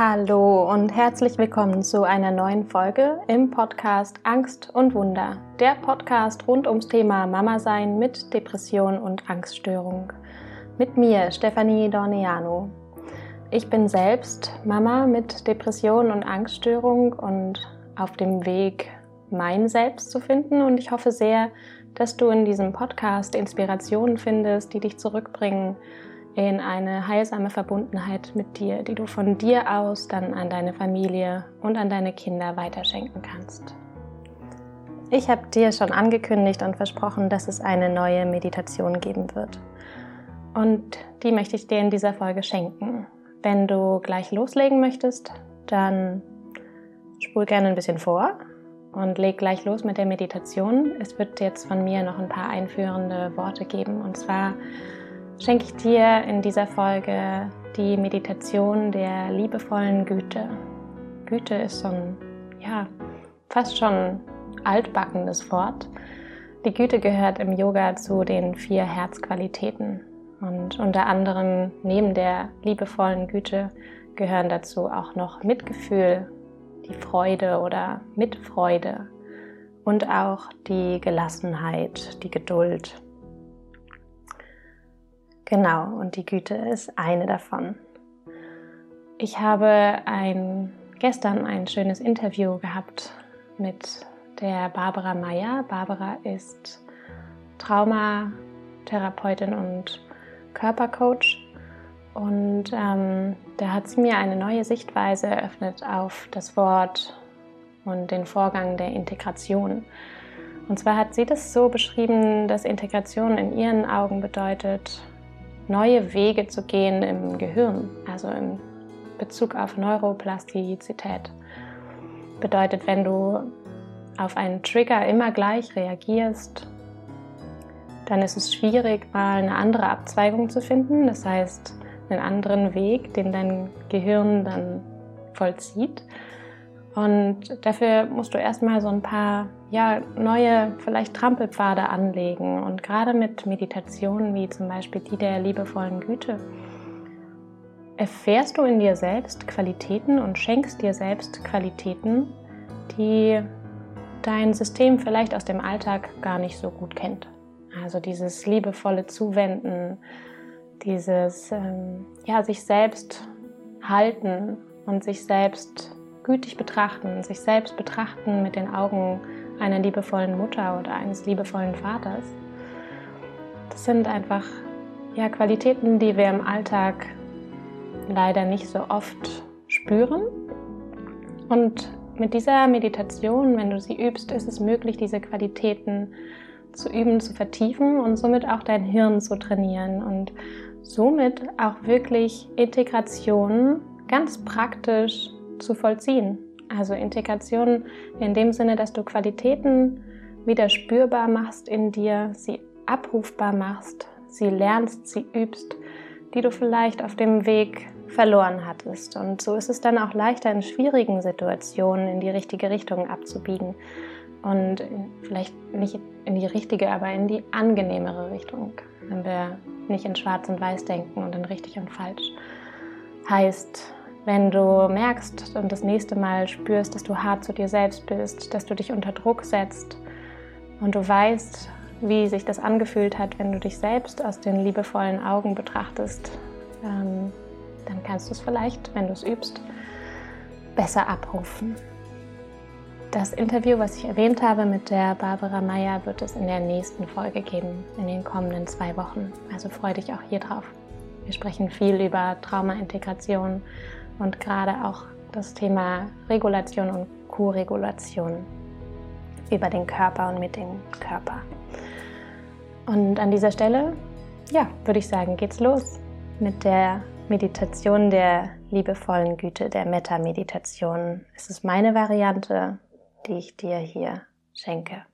Hallo und herzlich willkommen zu einer neuen Folge im Podcast Angst und Wunder. Der Podcast rund ums Thema Mama sein mit Depression und Angststörung. Mit mir, Stefanie Dorneano. Ich bin selbst Mama mit Depression und Angststörung und auf dem Weg, mein Selbst zu finden. Und ich hoffe sehr, dass du in diesem Podcast Inspirationen findest, die dich zurückbringen in eine heilsame Verbundenheit mit dir, die du von dir aus dann an deine Familie und an deine Kinder weiterschenken kannst. Ich habe dir schon angekündigt und versprochen, dass es eine neue Meditation geben wird. Und die möchte ich dir in dieser Folge schenken. Wenn du gleich loslegen möchtest, dann spul gerne ein bisschen vor und leg gleich los mit der Meditation. Es wird jetzt von mir noch ein paar einführende Worte geben. Und zwar schenke ich dir in dieser Folge die Meditation der liebevollen Güte. Güte ist so ein, ja, fast schon altbackenes Wort. Die Güte gehört im Yoga zu den vier Herzqualitäten. Und unter anderem neben der liebevollen Güte gehören dazu auch noch Mitgefühl, die Freude oder Mitfreude und auch die Gelassenheit, die Geduld Genau, und die Güte ist eine davon. Ich habe ein, gestern ein schönes Interview gehabt mit der Barbara Meyer. Barbara ist Traumatherapeutin und Körpercoach. Und ähm, da hat sie mir eine neue Sichtweise eröffnet auf das Wort und den Vorgang der Integration. Und zwar hat sie das so beschrieben, dass Integration in ihren Augen bedeutet, neue Wege zu gehen im Gehirn, also im Bezug auf Neuroplastizität. Bedeutet, wenn du auf einen Trigger immer gleich reagierst, dann ist es schwierig, mal eine andere Abzweigung zu finden. Das heißt, einen anderen Weg, den dein Gehirn dann vollzieht. Und dafür musst du erstmal so ein paar ja, neue, vielleicht Trampelpfade anlegen. Und gerade mit Meditationen wie zum Beispiel die der liebevollen Güte, erfährst du in dir selbst Qualitäten und schenkst dir selbst Qualitäten, die dein System vielleicht aus dem Alltag gar nicht so gut kennt. Also dieses liebevolle Zuwenden, dieses ähm, ja, sich selbst halten und sich selbst gütig betrachten, sich selbst betrachten mit den Augen einer liebevollen Mutter oder eines liebevollen Vaters. Das sind einfach ja, Qualitäten, die wir im Alltag leider nicht so oft spüren. Und mit dieser Meditation, wenn du sie übst, ist es möglich, diese Qualitäten zu üben, zu vertiefen und somit auch dein Hirn zu trainieren und somit auch wirklich Integration ganz praktisch zu vollziehen. Also Integration in dem Sinne, dass du Qualitäten wieder spürbar machst in dir, sie abrufbar machst, sie lernst, sie übst, die du vielleicht auf dem Weg verloren hattest. Und so ist es dann auch leichter in schwierigen Situationen in die richtige Richtung abzubiegen. Und vielleicht nicht in die richtige, aber in die angenehmere Richtung. Wenn wir nicht in Schwarz und Weiß denken und in richtig und falsch. Heißt, wenn du merkst und das nächste Mal spürst, dass du hart zu dir selbst bist, dass du dich unter Druck setzt und du weißt, wie sich das angefühlt hat, wenn du dich selbst aus den liebevollen Augen betrachtest, ähm, dann kannst du es vielleicht, wenn du es übst, besser abrufen. Das Interview, was ich erwähnt habe mit der Barbara Meyer, wird es in der nächsten Folge geben, in den kommenden zwei Wochen. Also freue dich auch hier drauf. Wir sprechen viel über Traumaintegration und gerade auch das Thema Regulation und Co-Regulation über den Körper und mit dem Körper. Und an dieser Stelle, ja, würde ich sagen, geht's los mit der Meditation der liebevollen Güte, der Metta-Meditation. Es ist meine Variante, die ich dir hier schenke.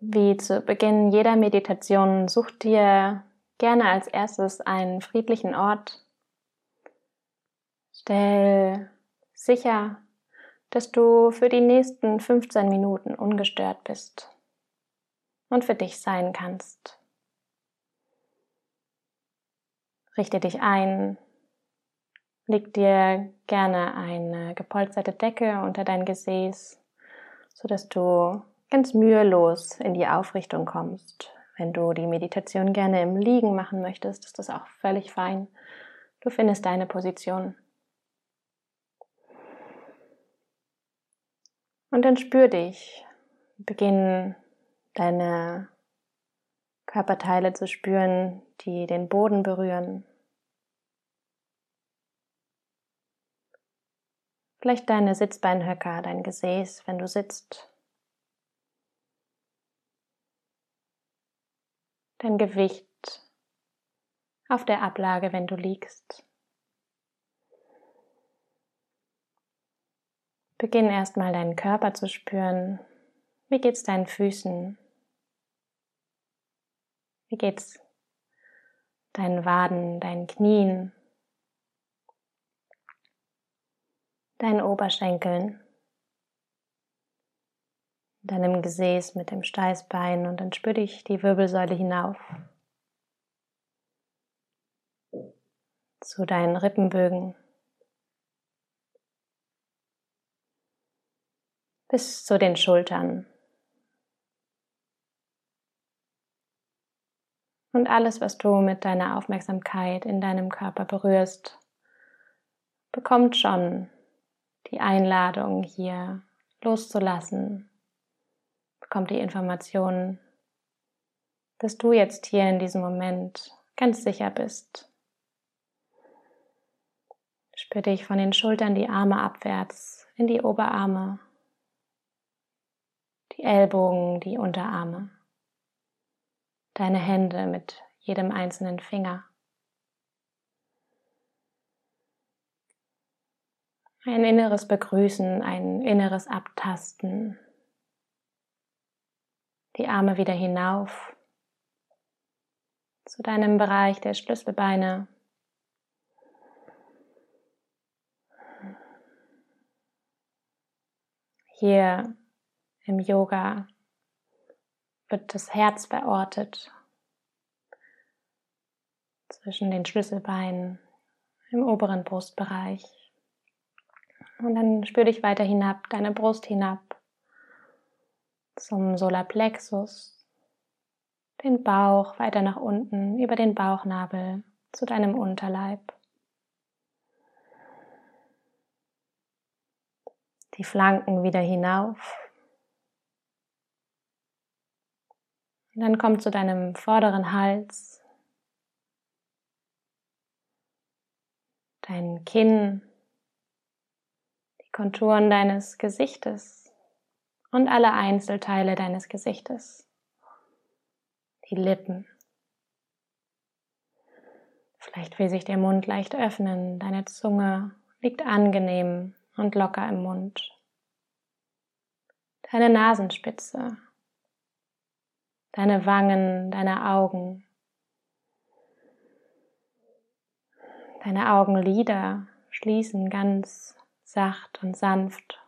Wie zu Beginn jeder Meditation, such dir gerne als erstes einen friedlichen Ort, Stell sicher, dass du für die nächsten 15 Minuten ungestört bist und für dich sein kannst. Richte dich ein, Leg dir gerne eine gepolsterte Decke unter dein Gesäß, sodass du ganz mühelos in die Aufrichtung kommst. Wenn du die Meditation gerne im Liegen machen möchtest, ist das auch völlig fein. Du findest deine Position. Und dann spür dich. Beginn deine Körperteile zu spüren, die den Boden berühren. Vielleicht deine Sitzbeinhöcker, dein Gesäß, wenn du sitzt. Dein Gewicht auf der Ablage, wenn du liegst. Beginn erstmal deinen Körper zu spüren. Wie geht's deinen Füßen? Wie geht's deinen Waden, deinen Knien, deinen Oberschenkeln, deinem Gesäß mit dem Steißbein und dann spür dich die Wirbelsäule hinauf zu deinen Rippenbögen. Bis zu den Schultern. Und alles, was du mit deiner Aufmerksamkeit in deinem Körper berührst, bekommt schon die Einladung, hier loszulassen, bekommt die Information, dass du jetzt hier in diesem Moment ganz sicher bist. Spür dich von den Schultern die Arme abwärts in die Oberarme die Ellbogen, die Unterarme, deine Hände mit jedem einzelnen Finger. Ein inneres Begrüßen, ein inneres Abtasten. Die Arme wieder hinauf zu deinem Bereich der Schlüsselbeine. Hier im Yoga wird das Herz verortet zwischen den Schlüsselbeinen im oberen Brustbereich. Und dann spür dich weiter hinab, deine Brust hinab zum Solarplexus, den Bauch weiter nach unten über den Bauchnabel zu deinem Unterleib. Die Flanken wieder hinauf Und dann komm zu deinem vorderen Hals, dein Kinn, die Konturen deines Gesichtes und alle Einzelteile deines Gesichtes, die Lippen. Vielleicht will sich der Mund leicht öffnen, deine Zunge liegt angenehm und locker im Mund. Deine Nasenspitze deine Wangen, deine Augen, deine Augenlider schließen ganz sacht und sanft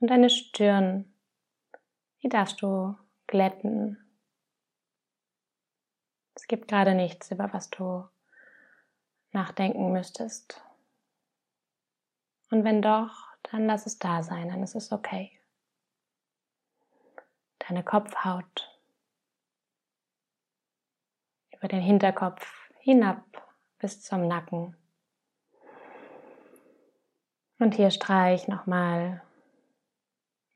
und deine Stirn, die darfst du glätten. Es gibt gerade nichts, über was du nachdenken müsstest. Und wenn doch, dann lass es da sein, dann ist es okay deine Kopfhaut über den Hinterkopf hinab bis zum Nacken. Und hier streich nochmal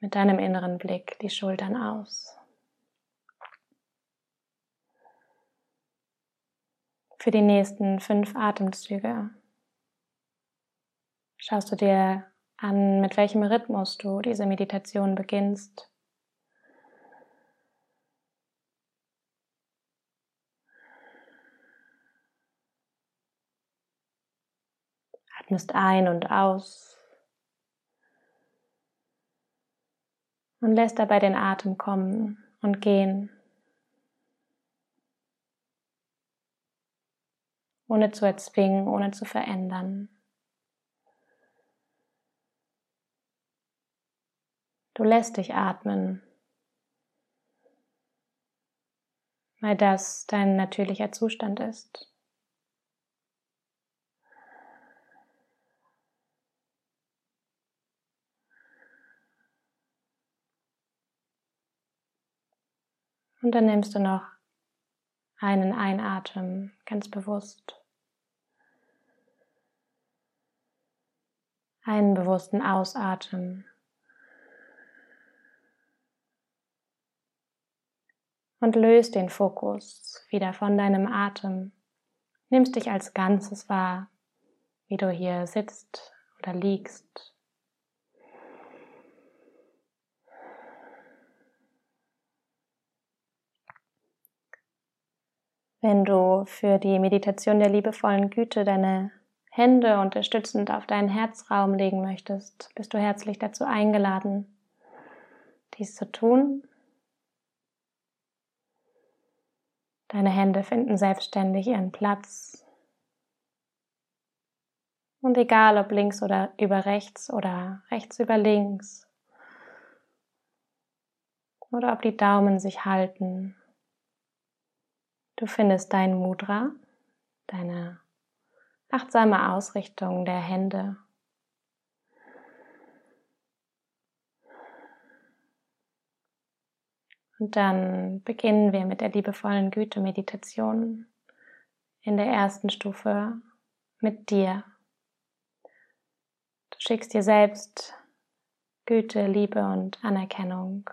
mit deinem inneren Blick die Schultern aus. Für die nächsten fünf Atemzüge schaust du dir an, mit welchem Rhythmus du diese Meditation beginnst. Atmest ein und aus und lässt dabei den Atem kommen und gehen, ohne zu erzwingen, ohne zu verändern. Du lässt dich atmen, weil das dein natürlicher Zustand ist. Und dann nimmst du noch einen Einatmen ganz bewusst. Einen bewussten Ausatmen. Und löst den Fokus wieder von deinem Atem. Nimmst dich als Ganzes wahr, wie du hier sitzt oder liegst. Wenn du für die Meditation der liebevollen Güte deine Hände unterstützend auf deinen Herzraum legen möchtest, bist du herzlich dazu eingeladen, dies zu tun. Deine Hände finden selbstständig ihren Platz. Und egal ob links oder über rechts oder rechts über links, oder ob die Daumen sich halten, Du findest dein Mudra, deine achtsame Ausrichtung der Hände. Und dann beginnen wir mit der liebevollen Güte-Meditation in der ersten Stufe mit dir. Du schickst dir selbst Güte, Liebe und Anerkennung.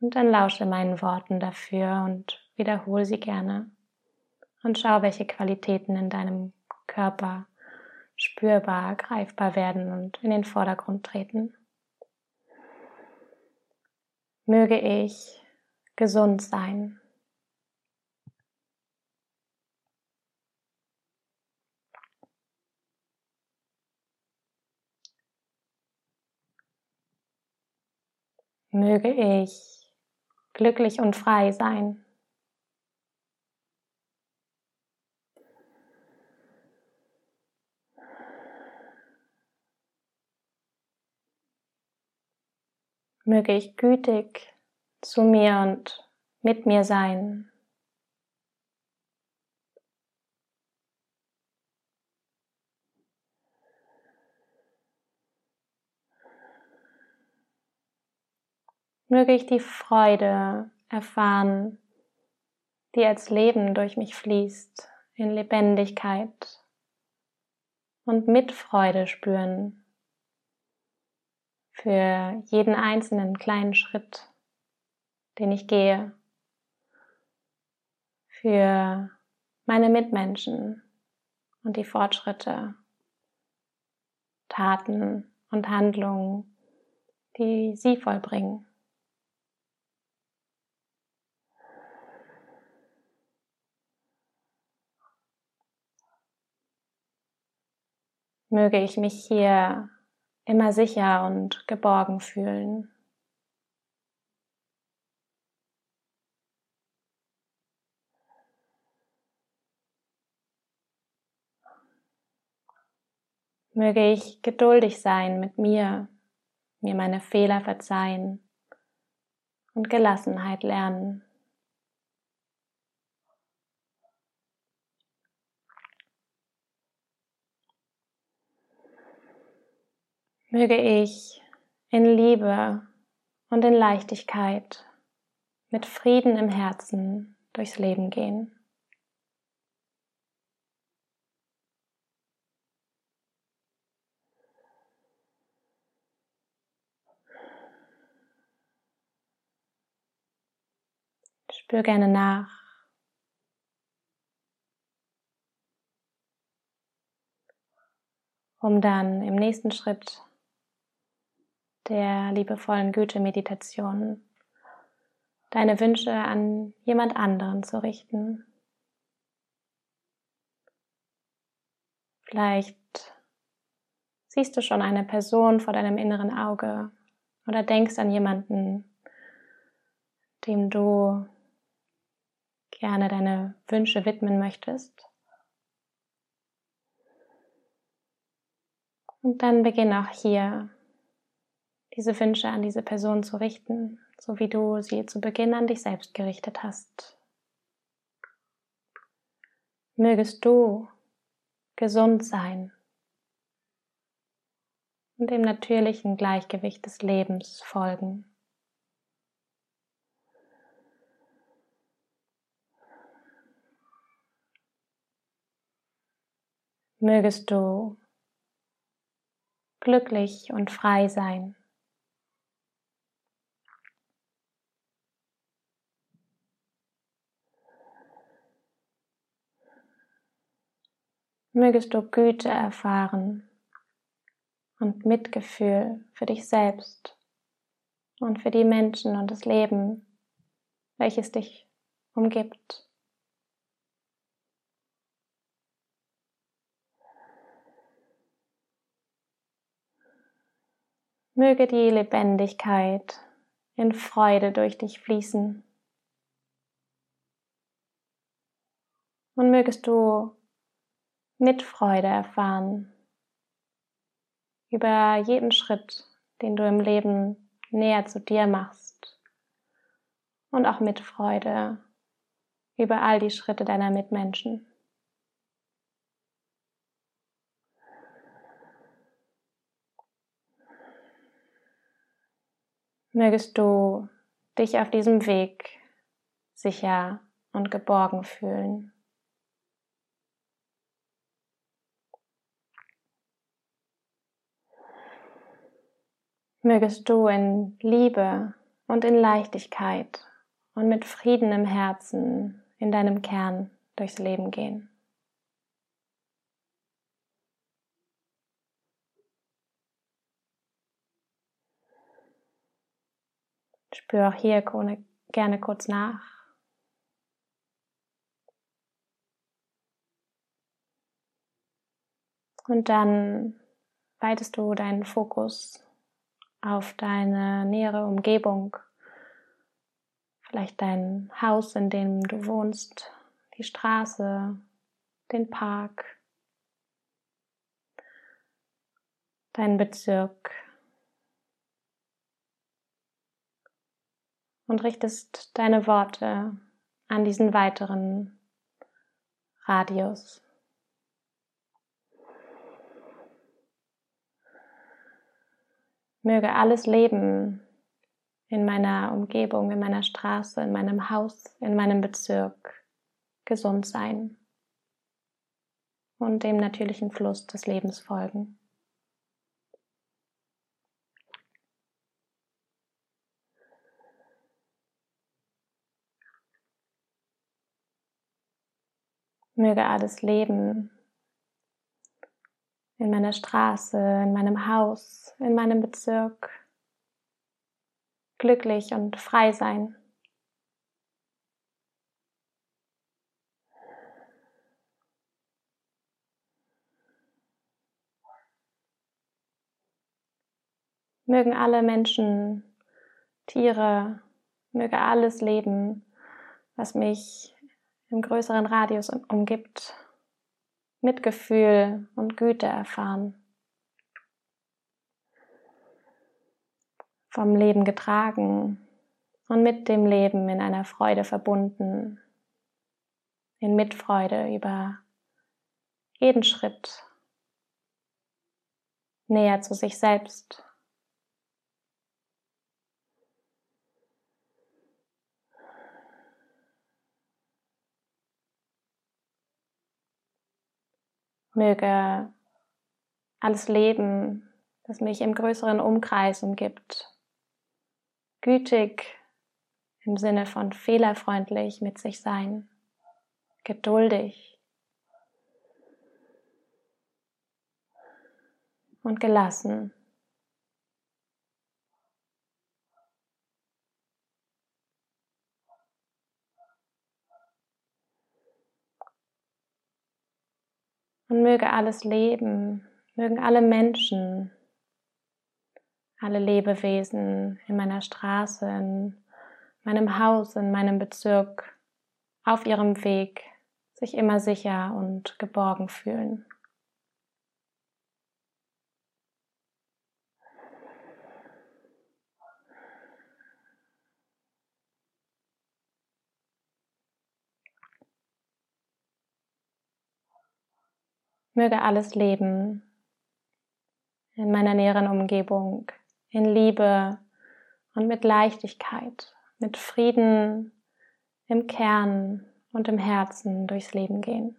Und dann lausche meinen Worten dafür und wiederhole sie gerne. Und schau, welche Qualitäten in deinem Körper spürbar, greifbar werden und in den Vordergrund treten. Möge ich gesund sein. Möge ich glücklich und frei sein. Möge ich gütig zu mir und mit mir sein. Möge ich die Freude erfahren, die als Leben durch mich fließt, in Lebendigkeit und Mitfreude spüren für jeden einzelnen kleinen Schritt, den ich gehe, für meine Mitmenschen und die Fortschritte, Taten und Handlungen, die sie vollbringen. Möge ich mich hier immer sicher und geborgen fühlen. Möge ich geduldig sein mit mir, mir meine Fehler verzeihen und Gelassenheit lernen. Möge ich in Liebe und in Leichtigkeit mit Frieden im Herzen durchs Leben gehen. Spür gerne nach. Um dann im nächsten Schritt der liebevollen Güte-Meditation deine Wünsche an jemand anderen zu richten. Vielleicht siehst du schon eine Person vor deinem inneren Auge oder denkst an jemanden, dem du gerne deine Wünsche widmen möchtest. Und dann beginn auch hier diese Wünsche an diese Person zu richten, so wie du sie zu Beginn an dich selbst gerichtet hast. Mögest du gesund sein und dem natürlichen Gleichgewicht des Lebens folgen. Mögest du glücklich und frei sein. Mögest du Güte erfahren und Mitgefühl für dich selbst und für die Menschen und das Leben, welches dich umgibt. Möge die Lebendigkeit in Freude durch dich fließen. Und mögest du mit Freude erfahren über jeden Schritt, den du im Leben näher zu dir machst. Und auch mit Freude über all die Schritte deiner Mitmenschen. mögest du dich auf diesem Weg sicher und geborgen fühlen. Mögest du in Liebe und in Leichtigkeit und mit Frieden im Herzen in deinem Kern durchs Leben gehen. Spür auch hier gerne kurz nach. Und dann weitest du deinen Fokus auf deine nähere Umgebung, vielleicht dein Haus, in dem du wohnst, die Straße, den Park, deinen Bezirk, und richtest deine Worte an diesen weiteren Radius. Möge alles Leben in meiner Umgebung, in meiner Straße, in meinem Haus, in meinem Bezirk gesund sein und dem natürlichen Fluss des Lebens folgen. Möge alles Leben in meiner Straße, in meinem Haus, in meinem Bezirk glücklich und frei sein. Mögen alle Menschen, Tiere, möge alles Leben, was mich im größeren Radius umgibt, Mitgefühl und Güte erfahren. Vom Leben getragen und mit dem Leben in einer Freude verbunden, in Mitfreude über jeden Schritt näher zu sich selbst Möge alles Leben, das mich im größeren Umkreis umgibt, gütig im Sinne von fehlerfreundlich mit sich sein, geduldig und gelassen. Und möge alles Leben, mögen alle Menschen, alle Lebewesen in meiner Straße, in meinem Haus, in meinem Bezirk auf ihrem Weg sich immer sicher und geborgen fühlen. möge alles leben in meiner näheren Umgebung, in Liebe und mit Leichtigkeit, mit Frieden im Kern und im Herzen durchs Leben gehen.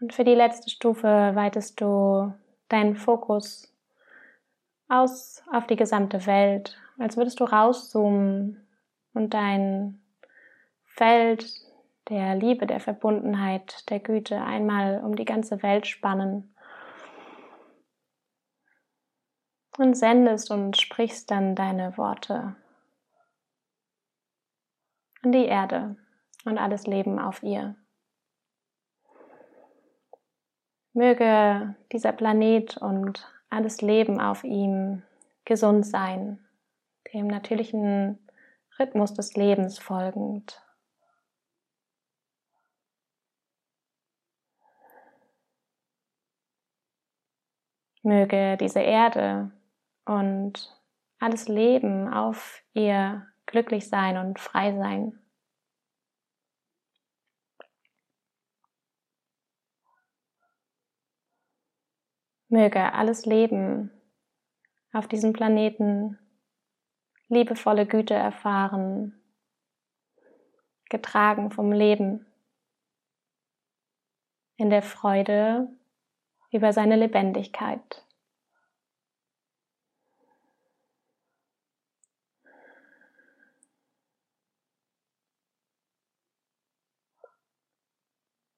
Und für die letzte Stufe weitest du deinen Fokus aus auf die gesamte Welt, als würdest du rauszoomen und dein Feld der Liebe, der Verbundenheit, der Güte einmal um die ganze Welt spannen und sendest und sprichst dann deine Worte an die Erde und alles Leben auf ihr. Möge dieser Planet und alles Leben auf ihm gesund sein, dem natürlichen Rhythmus des Lebens folgend. Möge diese Erde und alles Leben auf ihr glücklich sein und frei sein. Möge alles Leben auf diesem Planeten liebevolle Güte erfahren, getragen vom Leben, in der Freude über seine Lebendigkeit.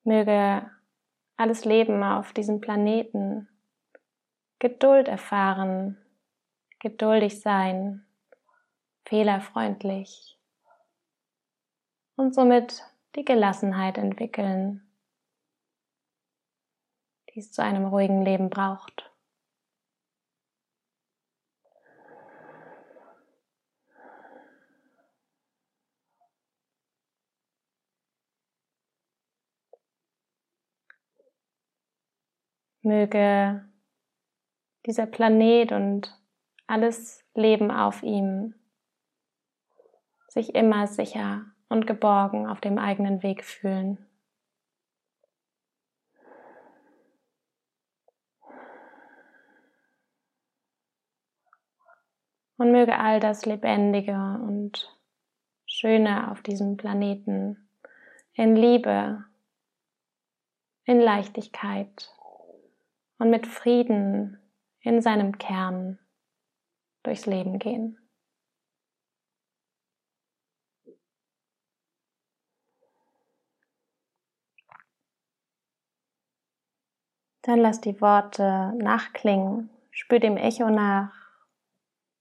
Möge alles Leben auf diesem Planeten Geduld erfahren, geduldig sein, fehlerfreundlich und somit die Gelassenheit entwickeln, die es zu einem ruhigen Leben braucht. Möge dieser Planet und alles Leben auf ihm sich immer sicher und geborgen auf dem eigenen Weg fühlen. Und möge all das Lebendige und Schöne auf diesem Planeten in Liebe, in Leichtigkeit und mit Frieden in seinem Kern durchs Leben gehen. Dann lass die Worte nachklingen, spür dem Echo nach,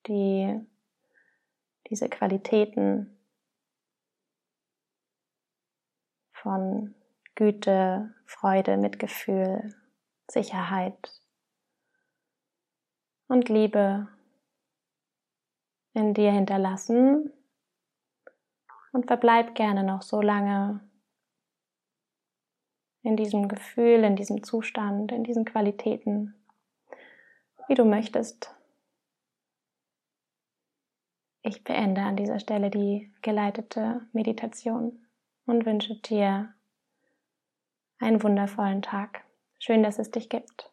die diese Qualitäten von Güte, Freude, Mitgefühl, Sicherheit und Liebe in dir hinterlassen und verbleib gerne noch so lange in diesem Gefühl, in diesem Zustand, in diesen Qualitäten, wie du möchtest. Ich beende an dieser Stelle die geleitete Meditation und wünsche dir einen wundervollen Tag. Schön, dass es dich gibt.